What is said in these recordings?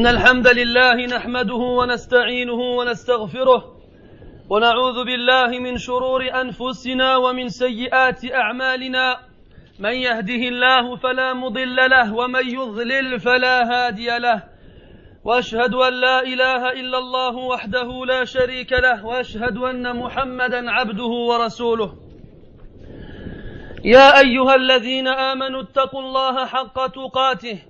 إن الحمد لله نحمده ونستعينه ونستغفره ونعوذ بالله من شرور أنفسنا ومن سيئات أعمالنا. من يهده الله فلا مضل له ومن يضلل فلا هادي له. وأشهد أن لا إله إلا الله وحده لا شريك له وأشهد أن محمدا عبده ورسوله. يا أيها الذين آمنوا اتقوا الله حق تقاته.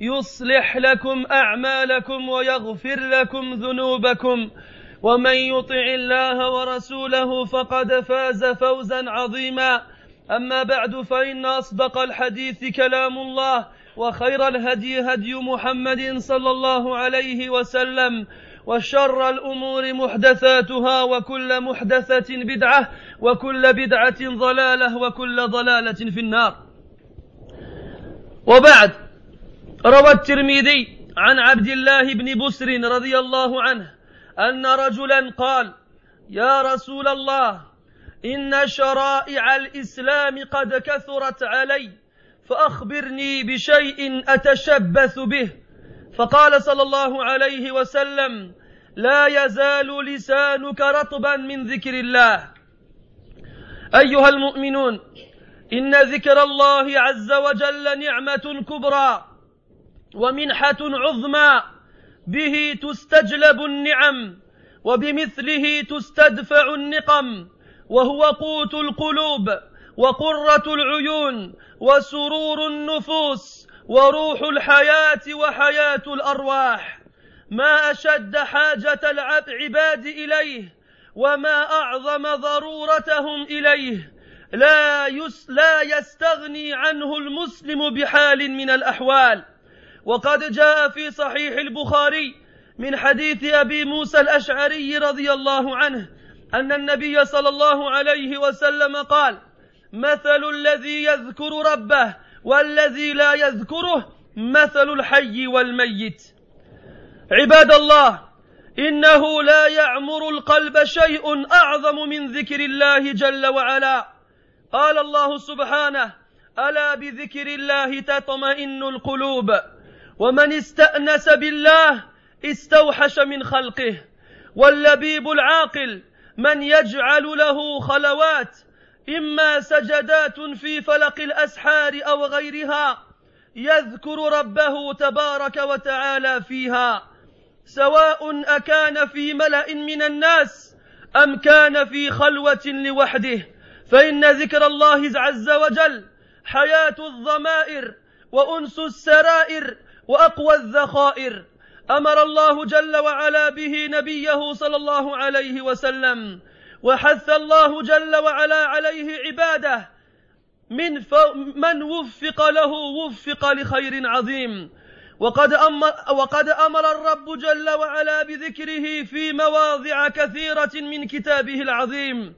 يصلح لكم أعمالكم ويغفر لكم ذنوبكم. ومن يطع الله ورسوله فقد فاز فوزا عظيما. أما بعد فإن أصدق الحديث كلام الله وخير الهدي هدي محمد صلى الله عليه وسلم وشر الأمور محدثاتها وكل محدثة بدعة وكل بدعة ضلالة وكل ضلالة في النار. وبعد روى الترمذي عن عبد الله بن بسر رضي الله عنه أن رجلا قال يا رسول الله إن شرائع الإسلام قد كثرت علي فأخبرني بشيء أتشبث به. فقال صلى الله عليه وسلم لا يزال لسانك رطبا من ذكر الله. أيها المؤمنون إن ذكر الله عز وجل نعمة كبرى ومنحة عظمى به تستجلب النعم وبمثله تستدفع النقم وهو قوت القلوب وقرة العيون وسرور النفوس وروح الحياة وحياة الأرواح. ما أشد حاجة العباد إليه وما أعظم ضرورتهم إليه. لا, يس لا يستغني عنه المسلم بحال من الأحوال. وقد جاء في صحيح البخاري من حديث أبي موسى الأشعري رضي الله عنه أن النبي صلى الله عليه وسلم قال مثل الذي يذكر ربه والذي لا يذكره مثل الحي والميت. عباد الله إنه لا يعمر القلب شيء أعظم من ذكر الله جل وعلا. قال الله سبحانه ألا بذكر الله تطمئن القلوب؟ ومن استأنس بالله استوحش من خلقه. واللبيب العاقل من يجعل له خلوات إما سجدات في فلق الأسحار أو غيرها يذكر ربه تبارك وتعالى فيها سواء أكان في ملأ من الناس أم كان في خلوة لوحده. فإن ذكر الله عز وجل حياة الضمائر وأنس السرائر وأقوى الذخائر. أمر الله جل وعلا به نبيه صلى الله عليه وسلم وحث الله جل وعلا عليه عباده. من من وفق له وفق لخير عظيم. وقد أمر, وقد أمر الرب جل وعلا بذكره في مواضع كثيرة من كتابه العظيم.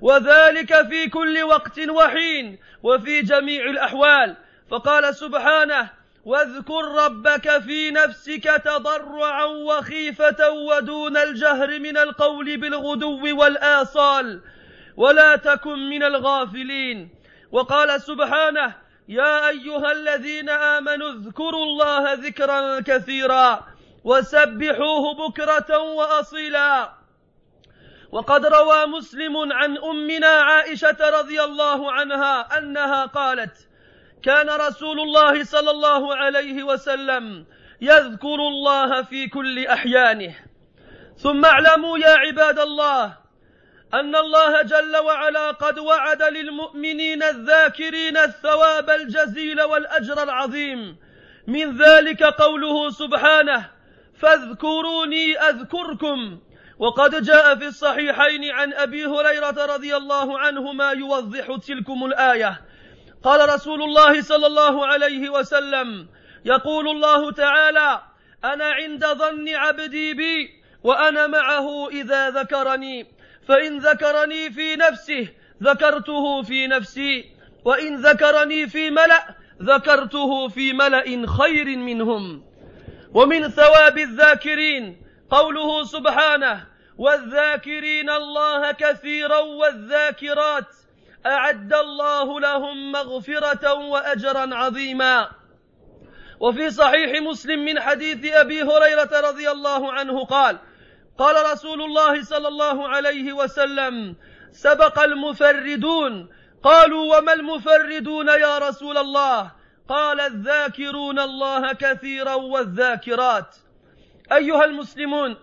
وذلك في كل وقت وحين وفي جميع الأحوال. فقال سبحانه واذكر ربك في نفسك تضرعا وخيفة ودون الجهر من القول بالغدو والآصال ولا تكن من الغافلين. وقال سبحانه يا أيها الذين آمنوا اذكروا الله ذكرا كثيرا وسبحوه بكرة وأصيلا. وقد روى مسلم عن أمنا عائشة رضي الله عنها أنها قالت كان رسول الله صلى الله عليه وسلم يذكر الله في كل أحيانه. ثم اعلموا يا عباد الله أن الله جل وعلا قد وعد للمؤمنين الذاكرين الثواب الجزيل والأجر العظيم. من ذلك قوله سبحانه فاذكروني أذكركم وقد جاء في الصحيحين عن أبي هريرة رضي الله عنه ما يوضح تلكم الآية. قال رسول الله صلى الله عليه وسلم يقول الله تعالى أنا عند ظن عبدي بي وأنا معه إذا ذكرني فإن ذكرني في نفسه ذكرته في نفسي وإن ذكرني في ملأ ذكرته في ملأ خير منهم. ومن ثواب الذاكرين قوله سبحانه والذاكرين الله كثيرا والذاكرات. أعد الله لهم مغفرة وأجرا عظيما. وفي صحيح مسلم من حديث أبي هريرة رضي الله عنه قال قال رسول الله صلى الله عليه وسلم سبق المفردون. قالوا وما المفردون يا رسول الله؟ قال الذاكرون الله كثيرا والذاكرات. أيها المسلمون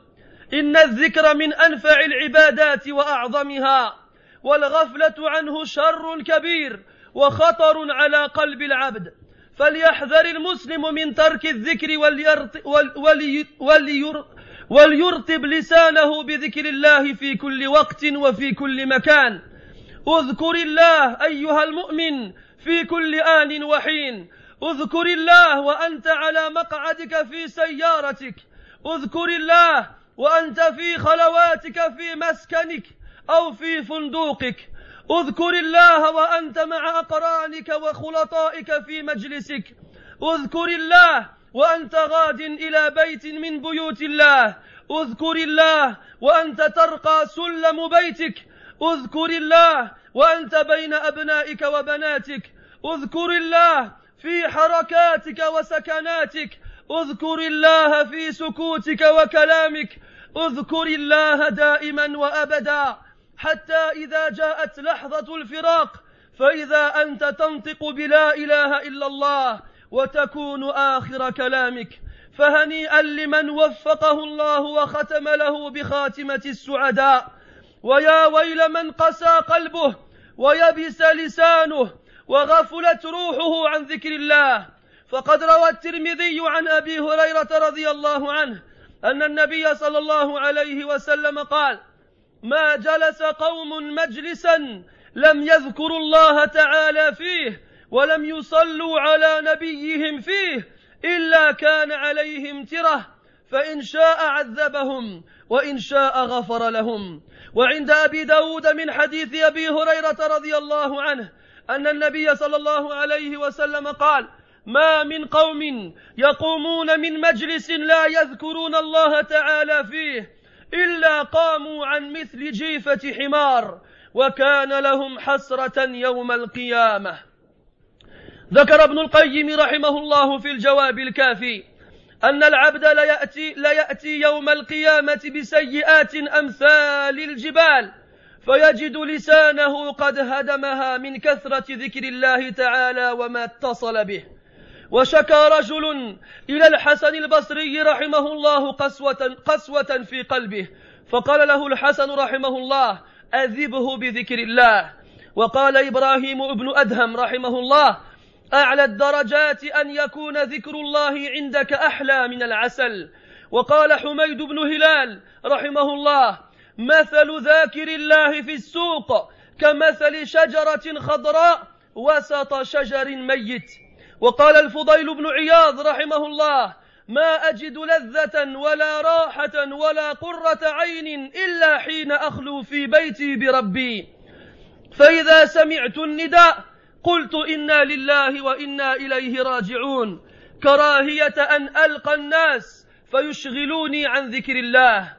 إن الذكر من أنفع العبادات وأعظمها. والغفلة عنه شر كبير وخطر على قلب العبد. فليحذر المسلم من ترك الذكر وليرطب لسانه بذكر الله في كل وقت وفي كل مكان. اذكر الله أيها المؤمن في كل آن وحين. اذكر الله وأنت على مقعدك في سيارتك. اذكر الله وأنت في خلواتك في مسكنك. أو في فندوقك اذكر الله وأنت مع أقرانك وخلطائك في مجلسك. اذكر الله وأنت غاد إلى بيت من بيوت الله. اذكر الله وأنت ترقى سلم بيتك. اذكر الله وأنت بين أبنائك وبناتك. اذكر الله في حركاتك وسكناتك. اذكر الله في سكوتك وكلامك. اذكر الله دائما وابدا. حتى إذا جاءت لحظة الفراق فإذا أنت تنطق بلا إله إلا الله وتكون آخر كلامك. فهنيئا لمن وفقه الله وختم له بخاتمة السعداء. ويا ويل من قسى قلبه ويبس لسانه وغفلت روحه عن ذكر الله. فقد روى الترمذي عن أبي هريرة رضي الله عنه أن النبي صلى الله عليه وسلم قال ما جلس قوم مجلسا لم يذكروا الله تعالى فيه ولم يصلوا على نبيهم فيه إلا كان عليهم ترة فإن شاء عذبهم وإن شاء غفر لهم. وعند أبي داود من حديث أبي هريرة رضي الله عنه أن النبي صلى الله عليه وسلم قال ما من قوم يقومون من مجلس لا يذكرون الله تعالى فيه إلا قاموا عن مثل جيفة حمار وكان لهم حسرة يوم القيامة. ذكر ابن القيم رحمه الله في الجواب الكافي أن العبد ليأتي, ليأتي يوم القيامة بسيئات أمثال الجبال فيجد لسانه قد هدمها من كثرة ذكر الله تعالى وما اتصل به. وشكى رجل إلى الحسن البصري رحمه الله قسوة, قسوة في قلبه. فقال له الحسن رحمه الله أذبه بذكر الله. وقال إبراهيم ابن أدهم رحمه الله أعلى الدرجات أن يكون ذكر الله عندك أحلى من العسل. وقال حميد بن هلال رحمه الله مثل ذاكر الله في السوق كمثل شجرة خضراء وسط شجر ميت. وقال الفضيل بن عياض رحمه الله ما أجد لذة ولا راحة ولا قرة عين إلا حين أخلو في بيتي بربي. فإذا سمعت النداء قلت إنا لله وإنا إليه راجعون. كراهية أن ألقى الناس فيشغلوني عن ذكر الله.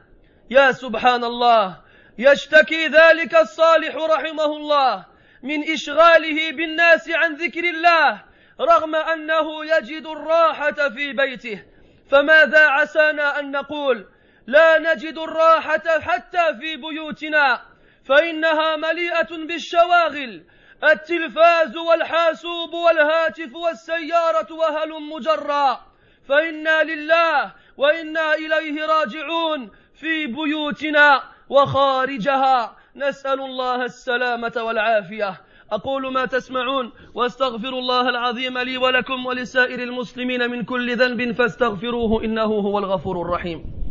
يا سبحان الله يشتكي ذلك الصالح رحمه الله من إشغاله بالناس عن ذكر الله. رغم أنه يجد الراحة في بيته فماذا عسانا أن نقول؟ لا نجد الراحة حتى في بيوتنا فإنها مليئة بالشواغل التلفاز والحاسوب والهاتف والسيارة وهلم مجرا فإنا لله وإنا إليه راجعون في بيوتنا وخارجها. نسأل الله السلامة والعافية. أقول ما تسمعون واستغفر الله العظيم لي ولكم ولسائر المسلمين من كل ذنب فاستغفروه إنه هو الغفور الرحيم.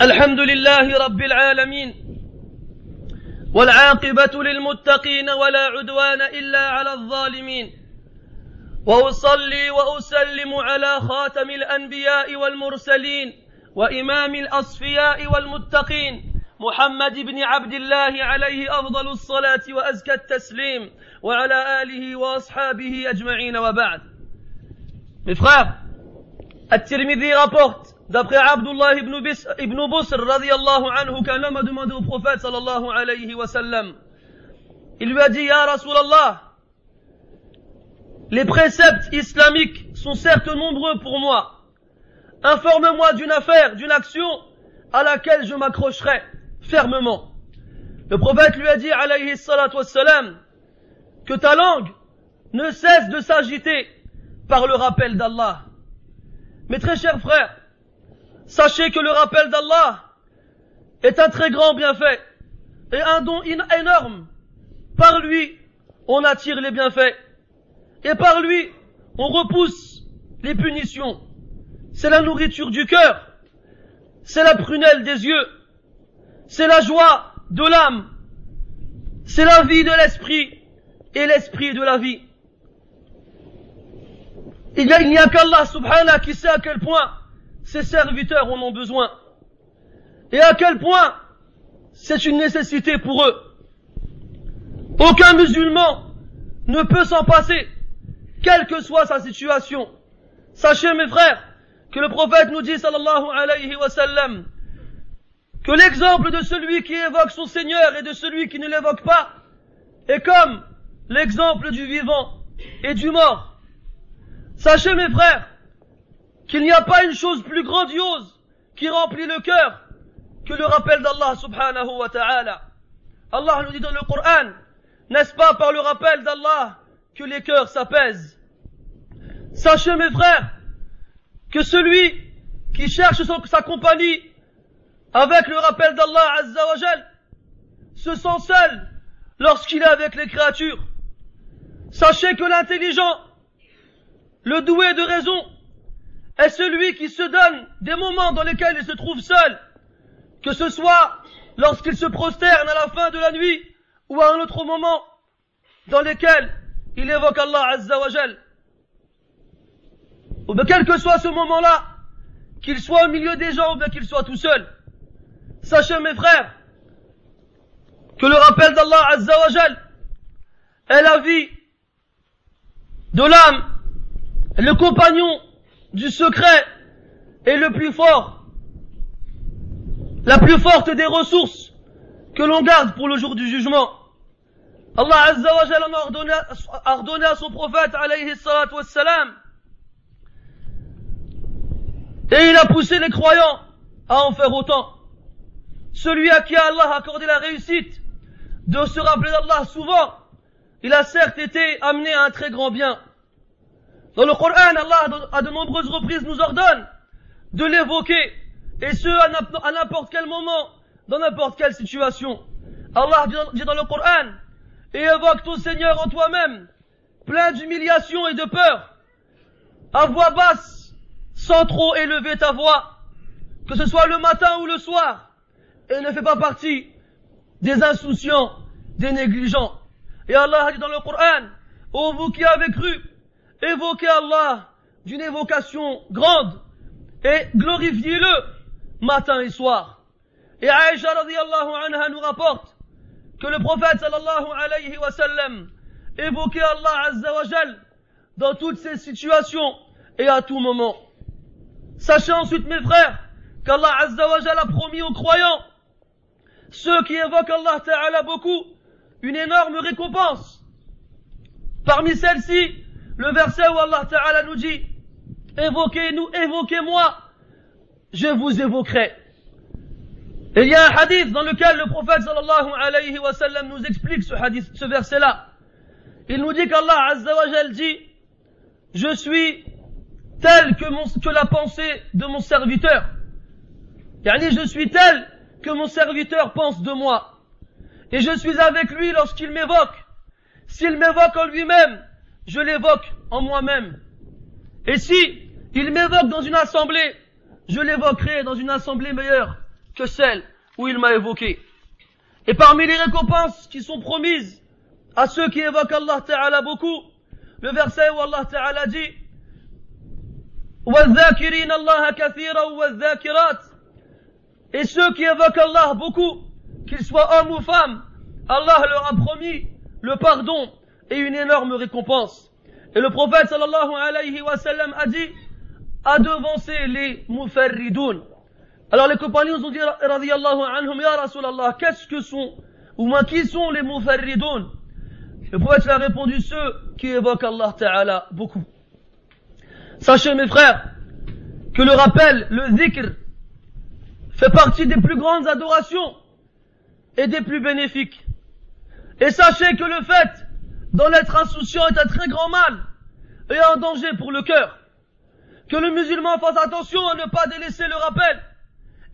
الحمد لله رب العالمين. والعاقبة للمتقين ولا عدوان إلا على الظالمين. وأصلي وأسلم على خاتم الأنبياء والمرسلين وإمام الأصفياء والمتقين محمد بن عبد الله عليه أفضل الصلاة وأزكى التسليم وعلى آله وأصحابه أجمعين وبعد. Mes frères, At-Tirmidhi rapporte D'après Abdullah ibn, Bis, ibn Busr, radiallahu anhu, qu'un a demandé au prophète, sallallahu alayhi wa sallam, il lui a dit, Ya Rasulallah, les préceptes islamiques sont certes nombreux pour moi. Informe-moi d'une affaire, d'une action à laquelle je m'accrocherai fermement. Le prophète lui a dit, alayhi salatu wassalam, que ta langue ne cesse de s'agiter par le rappel d'Allah. Mes très chers frères, Sachez que le rappel d'Allah est un très grand bienfait et un don énorme. Par lui, on attire les bienfaits et par lui, on repousse les punitions. C'est la nourriture du cœur, c'est la prunelle des yeux, c'est la joie de l'âme, c'est la vie de l'esprit et l'esprit de la vie. Il n'y a, qu'Allah subhanahu qui sait à quel point serviteurs en ont besoin. Et à quel point c'est une nécessité pour eux. Aucun musulman ne peut s'en passer, quelle que soit sa situation. Sachez mes frères, que le prophète nous dit que l'exemple de celui qui évoque son Seigneur et de celui qui ne l'évoque pas est comme l'exemple du vivant et du mort. Sachez mes frères, qu'il n'y a pas une chose plus grandiose qui remplit le cœur que le rappel d'Allah subhanahu wa ta'ala. Allah nous dit dans le Coran, n'est-ce pas par le rappel d'Allah que les cœurs s'apaisent? Sachez mes frères que celui qui cherche sa compagnie avec le rappel d'Allah azza wa se sent seul lorsqu'il est avec les créatures. Sachez que l'intelligent, le doué de raison, est celui qui se donne des moments dans lesquels il se trouve seul, que ce soit lorsqu'il se prosterne à la fin de la nuit ou à un autre moment dans lequel il évoque Allah Azza wa. Ou bien quel que soit ce moment-là, qu'il soit au milieu des gens ou bien qu'il soit tout seul. Sachez mes frères, que le rappel d'Allah Azza wa est la vie de l'âme, le compagnon du secret est le plus fort, la plus forte des ressources que l'on garde pour le jour du jugement. Allah Azza wa Jalla a ordonné, à son prophète alayhi salatu et il a poussé les croyants à en faire autant. Celui à qui Allah a accordé la réussite de se rappeler d'Allah souvent, il a certes été amené à un très grand bien. Dans le Coran, Allah à de nombreuses reprises nous ordonne de l'évoquer, et ce à n'importe quel moment, dans n'importe quelle situation. Allah dit dans le Coran, et évoque ton Seigneur en toi-même, plein d'humiliation et de peur, à voix basse, sans trop élever ta voix, que ce soit le matin ou le soir, et ne fais pas partie des insouciants, des négligents. Et Allah dit dans le Coran, ô vous qui avez cru, évoquez Allah d'une évocation grande et glorifiez-le matin et soir. Et Aïcha radiallahu anha nous rapporte que le prophète sallallahu alayhi wa sallam évoquait Allah azza wa jal dans toutes ces situations et à tout moment. Sachez ensuite mes frères qu'Allah azza wa jal a promis aux croyants ceux qui évoquent Allah ta'ala beaucoup une énorme récompense. Parmi celles-ci, le verset où Allah Ta'ala nous dit, évoquez-nous, évoquez-moi, je vous évoquerai. Et il y a un hadith dans lequel le prophète sallallahu alayhi wa sallam nous explique ce hadith, ce verset-là. Il nous dit qu'Allah Azza wa dit, je suis tel que, mon, que la pensée de mon serviteur. Yani je suis tel que mon serviteur pense de moi. Et je suis avec lui lorsqu'il m'évoque. S'il m'évoque en lui-même, je l'évoque en moi-même. Et si il m'évoque dans une assemblée, je l'évoquerai dans une assemblée meilleure que celle où il m'a évoqué. Et parmi les récompenses qui sont promises à ceux qui évoquent Allah Ta'ala beaucoup, le verset où Allah Ta'ala dit وَالذَّاكِرِينَ اللَّهَ كَثِيرًا وَالذَّاكِرَاتِ Et ceux qui évoquent Allah beaucoup, qu'ils soient hommes ou femmes, Allah leur a promis le pardon et une énorme récompense. Et le prophète sallallahu alayhi wa sallam a dit, a devancé les mufarridoun. Alors les compagnons ont dit, radiyallahu anhum, ya Rasulallah, qu'est-ce que sont, ou moins qui sont les mufarridoun? Le prophète a répondu, ceux qui évoquent Allah Ta'ala beaucoup. Sachez mes frères, que le rappel, le zikr, fait partie des plus grandes adorations et des plus bénéfiques. Et sachez que le fait d'en être insouciant est un très grand mal et un danger pour le cœur. Que le musulman fasse attention à ne pas délaisser le rappel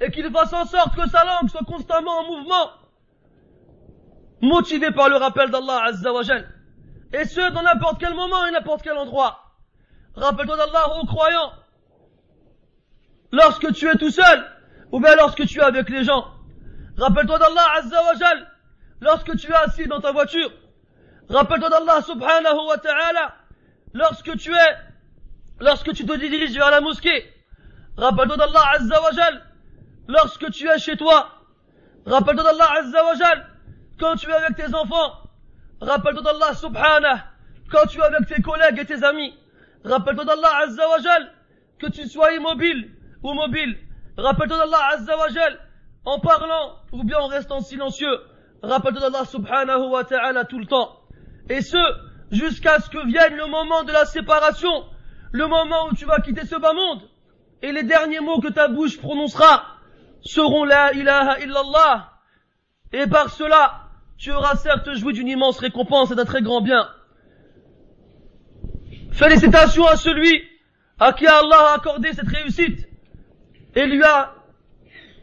et qu'il fasse en sorte que sa langue soit constamment en mouvement, motivé par le rappel d'Allah Azza wa Et ce, dans n'importe quel moment et n'importe quel endroit. Rappelle-toi d'Allah aux croyants. Lorsque tu es tout seul, ou bien lorsque tu es avec les gens. Rappelle-toi d'Allah Azza wa lorsque tu es assis dans ta voiture. Rappelle-toi d'Allah subhanahu wa ta'ala lorsque tu es, lorsque tu te diriges vers la mosquée. Rappelle-toi d'Allah Azza wa lorsque tu es chez toi. Rappelle-toi d'Allah Azza wa quand tu es avec tes enfants. Rappelle-toi d'Allah subhanahu quand tu es avec tes collègues et tes amis. Rappelle-toi d'Allah Azza wa que tu sois immobile ou mobile. Rappelle-toi d'Allah Azza wa en parlant ou bien en restant silencieux. Rappelle-toi d'Allah subhanahu wa ta'ala tout le temps. Et ce, jusqu'à ce que vienne le moment de la séparation, le moment où tu vas quitter ce bas monde. Et les derniers mots que ta bouche prononcera seront la ilaha illallah. Et par cela, tu auras certes joué d'une immense récompense et d'un très grand bien. Félicitations à celui à qui Allah a accordé cette réussite et lui a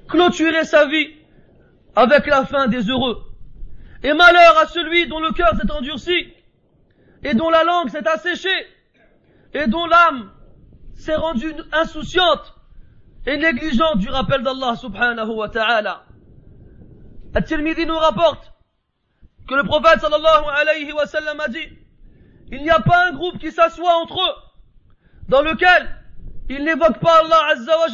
clôturé sa vie avec la fin des heureux. Et malheur à celui dont le cœur s'est endurci, et dont la langue s'est asséchée, et dont l'âme s'est rendue insouciante et négligente du rappel d'Allah subhanahu wa ta'ala. At-Tirmidhi nous rapporte que le prophète sallallahu alayhi wa sallam a dit, il n'y a pas un groupe qui s'assoit entre eux, dans lequel il n'évoque pas Allah azza wa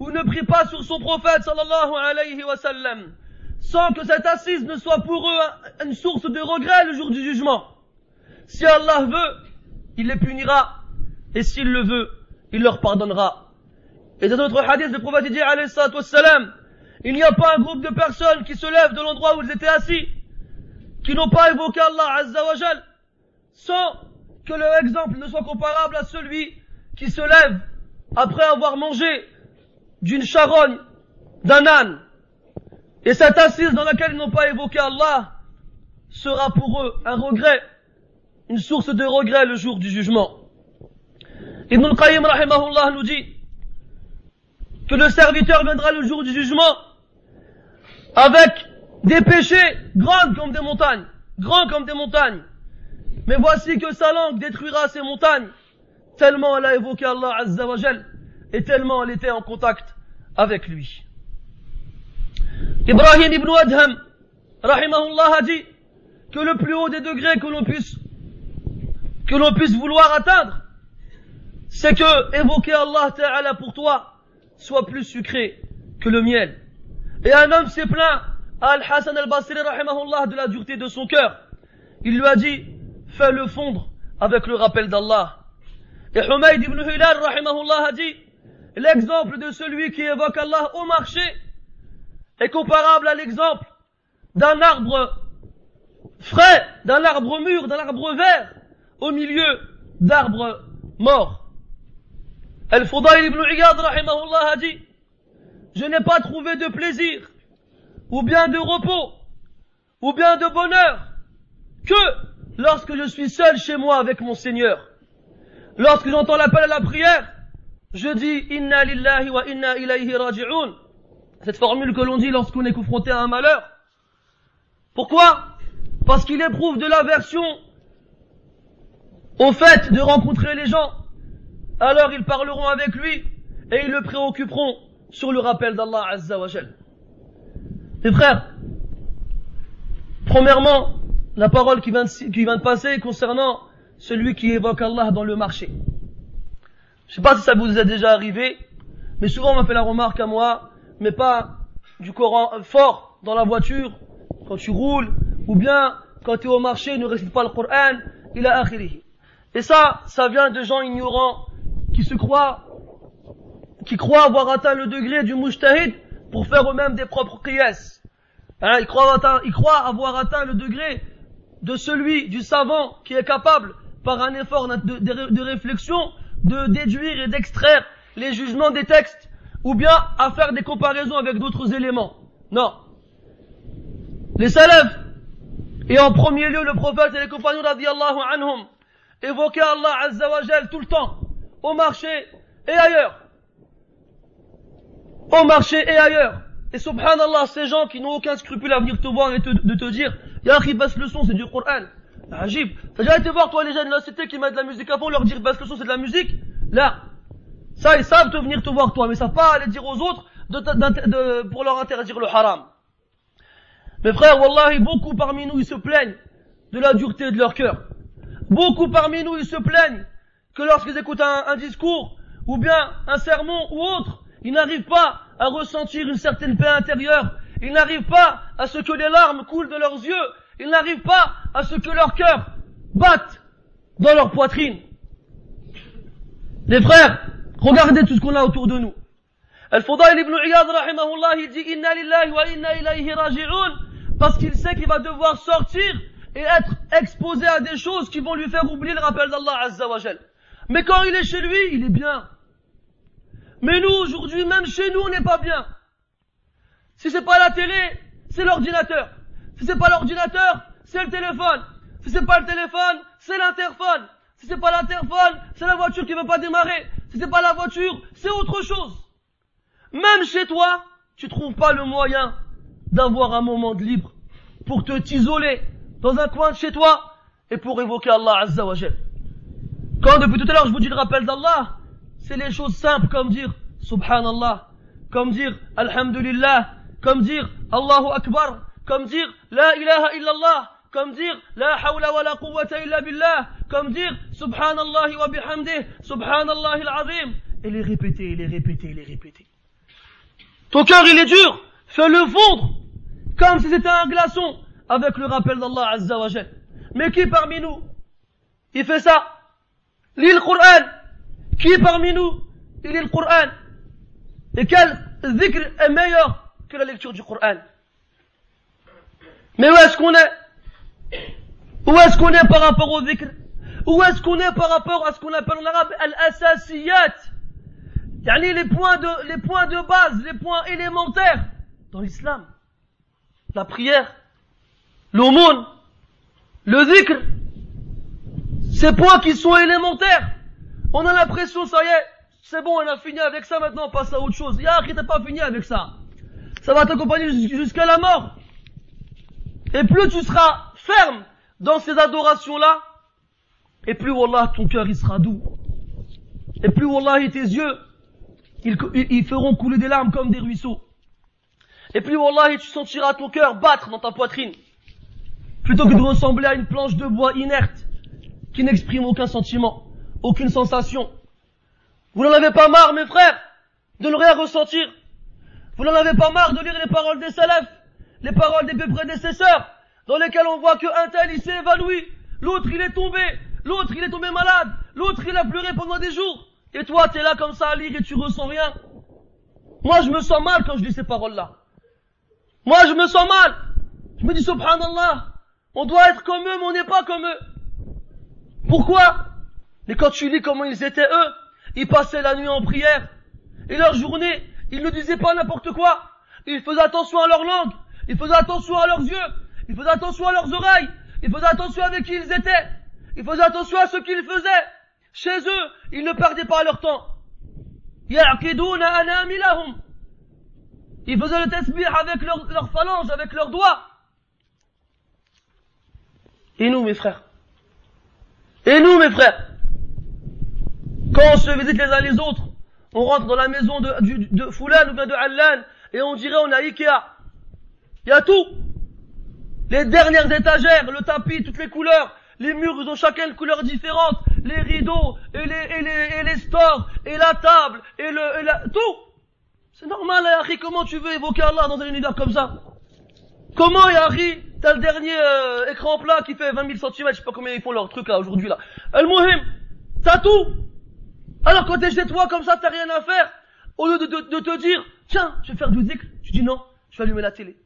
ou ne prie pas sur son prophète sallallahu alayhi wa sallam, sans que cette assise ne soit pour eux une source de regret le jour du jugement. Si Allah veut, il les punira, et s'il le veut, il leur pardonnera. Et dans notre hadith, le prophète dit il n'y a pas un groupe de personnes qui se lèvent de l'endroit où ils étaient assis, qui n'ont pas évoqué Allah azza wa sans que leur exemple ne soit comparable à celui qui se lève après avoir mangé d'une charogne, d'un âne. Et cette assise dans laquelle ils n'ont pas évoqué Allah sera pour eux un regret, une source de regret le jour du jugement. Ibn al-Qayyim rahimahullah nous dit que le serviteur viendra le jour du jugement avec des péchés grands comme des montagnes, grands comme des montagnes. Mais voici que sa langue détruira ces montagnes, tellement elle a évoqué Allah Azza et tellement elle était en contact avec lui. Ibrahim ibn Adham, rahimahullah, a dit que le plus haut des degrés que l'on puisse, que l'on puisse vouloir atteindre, c'est que évoquer Allah Ta'ala pour toi soit plus sucré que le miel. Et un homme s'est plaint à Al-Hassan al-Basri, rahimahullah, de la dureté de son cœur. Il lui a dit, fais-le fondre avec le rappel d'Allah. Et Humayd ibn Hilal, rahimahullah, a dit, l'exemple de celui qui évoque Allah au marché est comparable à l'exemple d'un arbre frais, d'un arbre mûr, d'un arbre vert, au milieu d'arbres morts. Al-Fudayl ibn Iyad, rahimahullah, a dit, je n'ai pas trouvé de plaisir, ou bien de repos, ou bien de bonheur, que lorsque je suis seul chez moi avec mon Seigneur, lorsque j'entends l'appel à la prière, je dis Inna lillahi wa inna ilayhi. Cette formule que l'on dit lorsqu'on est confronté à un malheur. Pourquoi? Parce qu'il éprouve de l'aversion au fait de rencontrer les gens. Alors ils parleront avec lui et ils le préoccuperont sur le rappel d'Allah Azza wa. Mes frères, premièrement, la parole qui vient, de, passer concernant celui qui évoque Allah dans le marché. Je sais pas si ça vous est déjà arrivé, mais souvent on m'a fait la remarque à moi, mais pas du Coran fort dans la voiture, quand tu roules, ou bien quand tu es au marché, ne récite pas le Coran, il a akhiri. Et ça, ça vient de gens ignorants qui se croient, qui croient avoir atteint le degré du mujtahid pour faire eux-mêmes des propres qiyas. Hein, ils, croient croient avoir atteint le degré de celui, du savant, qui est capable, par un effort de réflexion, de déduire et d'extraire les jugements des textes, ou bien à faire des comparaisons avec d'autres éléments. Non. Les salafs, et en premier lieu le prophète et les compagnons radiallahu anhum, évoquaient Allah azza wa tout le temps, au marché et ailleurs. Au marché et ailleurs. Et subhanallah, ces gens qui n'ont aucun scrupule à venir te voir et de te dire, Yahri, basse le son, c'est du Coran. Ajib. T'as déjà été voir, toi, les jeunes de la cité qui mettent de la musique fond, leur dire, basse le son, c'est de la musique? Là. Ça, ils savent te venir te voir, toi, mais ils savent pas aller dire aux autres de, de, pour leur interdire le haram. Mes frères, wallahi, beaucoup parmi nous, ils se plaignent de la dureté de leur cœur. Beaucoup parmi nous, ils se plaignent que lorsqu'ils écoutent un, un discours, ou bien un sermon ou autre, ils n'arrivent pas à ressentir une certaine paix intérieure. Ils n'arrivent pas à ce que les larmes coulent de leurs yeux. Ils n'arrivent pas à ce que leur cœur batte dans leur poitrine. Les frères, regardez tout ce qu'on a autour de nous. Al-Fudayl ibn Iyad rahimahullah, dit Inna lillahi wa inna ilayhi raji'un parce qu'il sait qu'il va devoir sortir et être exposé à des choses qui vont lui faire oublier le rappel d'Allah Azza wa Mais quand il est chez lui, il est bien. Mais nous, aujourd'hui, même chez nous, on n'est pas bien. Si c'est pas la télé, c'est l'ordinateur. Si c'est pas l'ordinateur, c'est le téléphone. Si c'est pas le téléphone, c'est l'interphone. Si c'est pas l'interphone, c'est la voiture qui veut pas démarrer. C'est pas la voiture, c'est autre chose. Même chez toi, tu trouves pas le moyen d'avoir un moment de libre pour te t'isoler dans un coin de chez toi et pour évoquer Allah Azza wa Quand depuis tout à l'heure je vous dis le rappel d'Allah, c'est les choses simples comme dire Subhanallah, comme dire Alhamdulillah, comme dire Allahu Akbar, comme dire La ilaha illallah, comme dire La hawla wa la quwwata illa billah, comme dire Subhanallah wa bihamdih, Subhanallah al-azim, et les répéter, et les répéter, et les répéter. Ton cœur il est dur, fais-le fondre, comme si c'était un glaçon, avec le rappel d'Allah Azza wa Mais qui parmi nous, il fait ça? Lis le Coran. Qui parmi nous, il lit le Coran Et quel zikr est meilleur que la lecture du Coran Mais où est-ce qu'on est? Où est-ce qu'on est par rapport au zikr? Où est-ce qu'on est par rapport à ce qu'on appelle en arabe al-asasiyat? Les points de, les points de base, les points élémentaires dans l'islam. La prière, l'aumône, le zikr, ces points qui sont élémentaires. On a l'impression, ça y est, c'est bon, on a fini avec ça, maintenant on passe à autre chose. Y'a qui t'as pas fini avec ça. Ça va t'accompagner jusqu'à la mort. Et plus tu seras ferme dans ces adorations-là, et plus, Wallah, ton cœur, il sera doux. Et plus, Wallah, tes yeux, ils, feront couler des larmes comme des ruisseaux. Et plus, Wallah, tu sentiras ton cœur battre dans ta poitrine. Plutôt que de ressembler à une planche de bois inerte, qui n'exprime aucun sentiment, aucune sensation. Vous n'en avez pas marre, mes frères, de ne rien ressentir. Vous n'en avez pas marre de lire les paroles des salafs, les paroles des prédécesseurs, dans lesquelles on voit qu'un tel il s'est évanoui, l'autre il est tombé, l'autre il est tombé malade, l'autre il a pleuré pendant des jours, et toi tu es là comme ça à lire et tu ressens rien. Moi je me sens mal quand je lis ces paroles-là. Moi je me sens mal. Je me dis subhanallah, on doit être comme eux mais on n'est pas comme eux. Pourquoi? Mais quand tu lis comment ils étaient eux, ils passaient la nuit en prière. Et leur journée, ils ne disaient pas n'importe quoi. Ils faisaient attention à leur langue. Ils faisaient attention à leurs yeux. Ils faisaient attention à leurs oreilles. Ils faisaient attention avec qui ils étaient. Ils faisaient attention à ce qu'ils faisaient. Chez eux, ils ne perdaient pas leur temps. Ils faisaient le tasbih avec leurs leur phalanges, avec leurs doigts. Et nous, mes frères Et nous, mes frères quand on se visite les uns les autres, On rentre dans la maison de, de, Fulan ou bien de Allan et on dirait on a Ikea. Il y a tout. Les dernières étagères, le tapis, toutes les couleurs, les murs, ils ont chacun une couleur différente, les rideaux, et les, stores, et la table, et le, tout. C'est normal, Yahri, comment tu veux évoquer Allah dans un univers comme ça? Comment, Yahri, t'as le dernier euh, écran plat qui fait 20 000 cm, je sais pas combien ils font leur truc là aujourd'hui là. El Mohim, t'as tout. Alors quand t'es chez toi comme ça, t'as rien à faire, au lieu de, de, de te dire, tiens, je vais faire du zikr, tu dis non, je vais allumer la télé.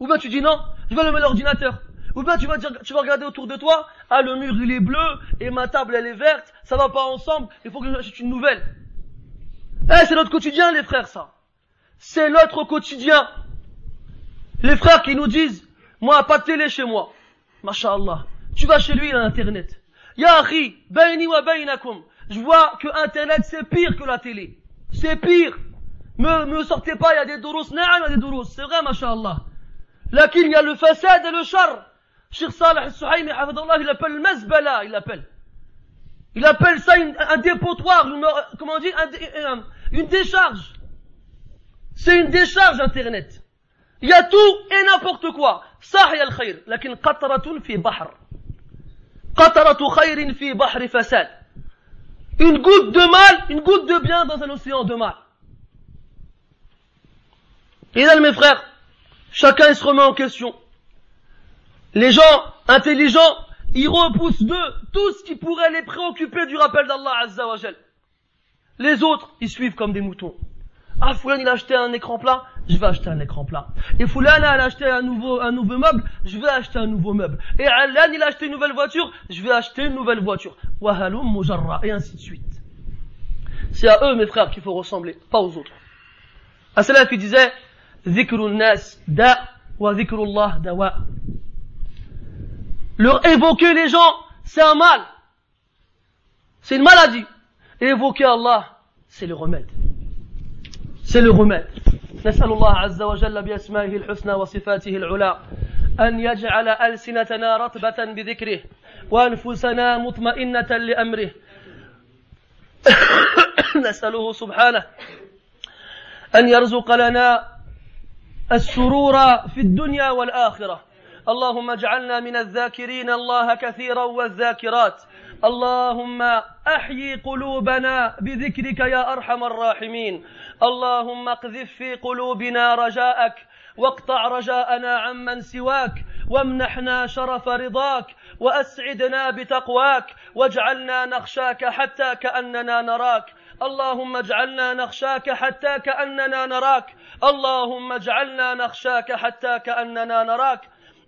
Ou bien tu dis non, je vais allumer l'ordinateur. Ou bien tu vas dire, tu vas regarder autour de toi, ah le mur il est bleu et ma table elle est verte, ça va pas ensemble, il faut que j'achète une nouvelle. Eh, c'est notre quotidien les frères ça. C'est notre quotidien. Les frères qui nous disent, moi pas de télé chez moi. Masha'Allah. Tu vas chez lui, il a internet. Ya akhi, bayni wa. Je vois que internet c'est pire que la télé. C'est pire. Me, me sortez pas, il y a des douros, na'am, il des. C'est vrai, masha'Allah. Là il y a le façade et le char. Cheikh Saleh al-Suhaimi, il appelle le mazbala, il appelle. Il appelle ça une, un dépotoir, une, comment on dit, un, une décharge. C'est une décharge internet. Il y a tout et n'importe quoi. صاحي الخير لكن قطرة في بحر قطرة خير في بحر فساد une goutte de mal une goutte de bien dans un océan de mal et là mes frères chacun il se remet en question les gens intelligents ils repoussent d'eux tout ce qui pourrait les préoccuper du rappel d'Allah Azza wa les autres ils suivent comme des moutons ah, Foulan, il a acheté un écran plat, je vais acheter un écran plat. Et Foulan, il a acheté un nouveau, un nouveau meuble, je vais acheter un nouveau meuble. Et Alan, il a acheté une nouvelle voiture, je vais acheter une nouvelle voiture. Wahalum mujarra, et ainsi de suite. C'est à eux, mes frères, qu'il faut ressembler, pas aux autres. À cela qui disait, da wa dhikrullah dawa. Leur évoquer les gens, c'est un mal. C'est une maladie. évoquer Allah, c'est le remède. c'est le remède. نسأل الله عز وجل بأسمائه الحسنى وصفاته العلى أن يجعل ألسنتنا رطبة بذكره وأنفسنا مطمئنة لأمره نسأله سبحانه أن يرزق لنا السرور في الدنيا والآخرة اللهم اجعلنا من الذاكرين الله كثيرا والذاكرات. اللهم أحيي قلوبنا بذكرك يا أرحم الراحمين. اللهم اقذف في قلوبنا رجاءك واقطع رجاءنا عمن سواك وامنحنا شرف رضاك وأسعدنا بتقواك واجعلنا نخشاك حتى كأننا نراك. اللهم اجعلنا نخشاك حتى كأننا نراك. اللهم اجعلنا نخشاك حتى كأننا نراك.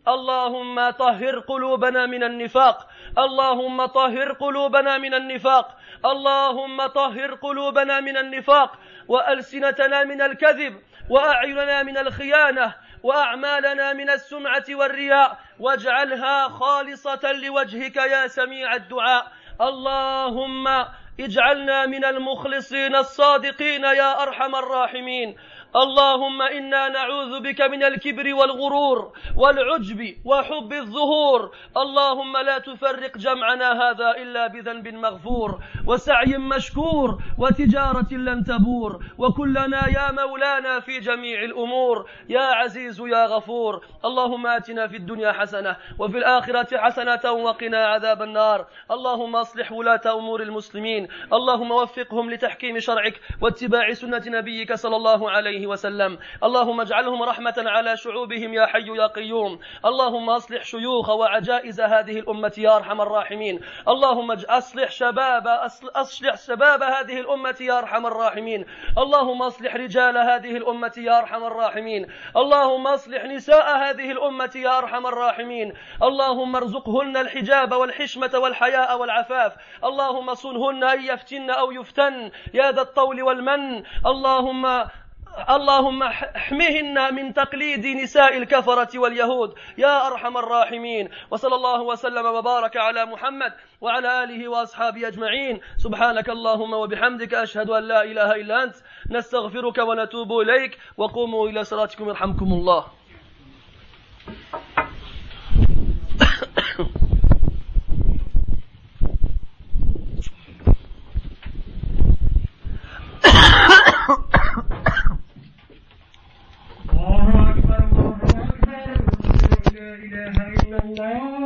اللهم طهر قلوبنا من النفاق. اللهم طهر قلوبنا من النفاق. اللهم طهر قلوبنا من النفاق. وألسنتنا من الكذب. وأعيننا من الخيانة. وأعمالنا من السمعة والرياء. واجعلها خالصة لوجهك يا سميع الدعاء. اللهم اجعلنا من المخلصين الصادقين يا أرحم الراحمين. اللهم إنا نعوذ بك من الكبر والغرور والعجب وحب الظهور. اللهم لا تفرق جمعنا هذا إلا بذنب مغفور وسعي مشكور وتجارة لن تبور. وكلنا يا مولانا في جميع الأمور. يا عزيز يا غفور. اللهم آتنا في الدنيا حسنة وفي الآخرة حسنة وقنا عذاب النار. اللهم أصلح ولاة أمور المسلمين. اللهم وفقهم لتحكيم شرعك واتباع سنة نبيك صلى الله عليه عليه وسلم. اللهم اجعلهم رحمة على شعوبهم يا حي يا قيوم. اللهم أصلح شيوخ وعجائز هذه الأمة يا أرحم الراحمين. اللهم أصلح شباب أصلح شباب هذه الأمة يا أرحم الراحمين. اللهم أصلح رجال هذه الأمة يا أرحم الراحمين. اللهم أصلح نساء هذه الأمة يا أرحم الراحمين. اللهم ارزقهن الحجاب والحشمة والحياء والعفاف. اللهم صنهن أن يفتن أو يفتن. يا ذا الطول والمن. اللهم اللهم احمهن من تقليد نساء الكفرة واليهود. يا أرحم الراحمين. وصلى الله وسلم وبارك على محمد وعلى آله وأصحابه أجمعين. سبحانك اللهم وبحمدك أشهد أن لا إله إلا أنت. نستغفرك ونتوب إليك. وقوموا إلى صلاتكم يرحمكم الله. الله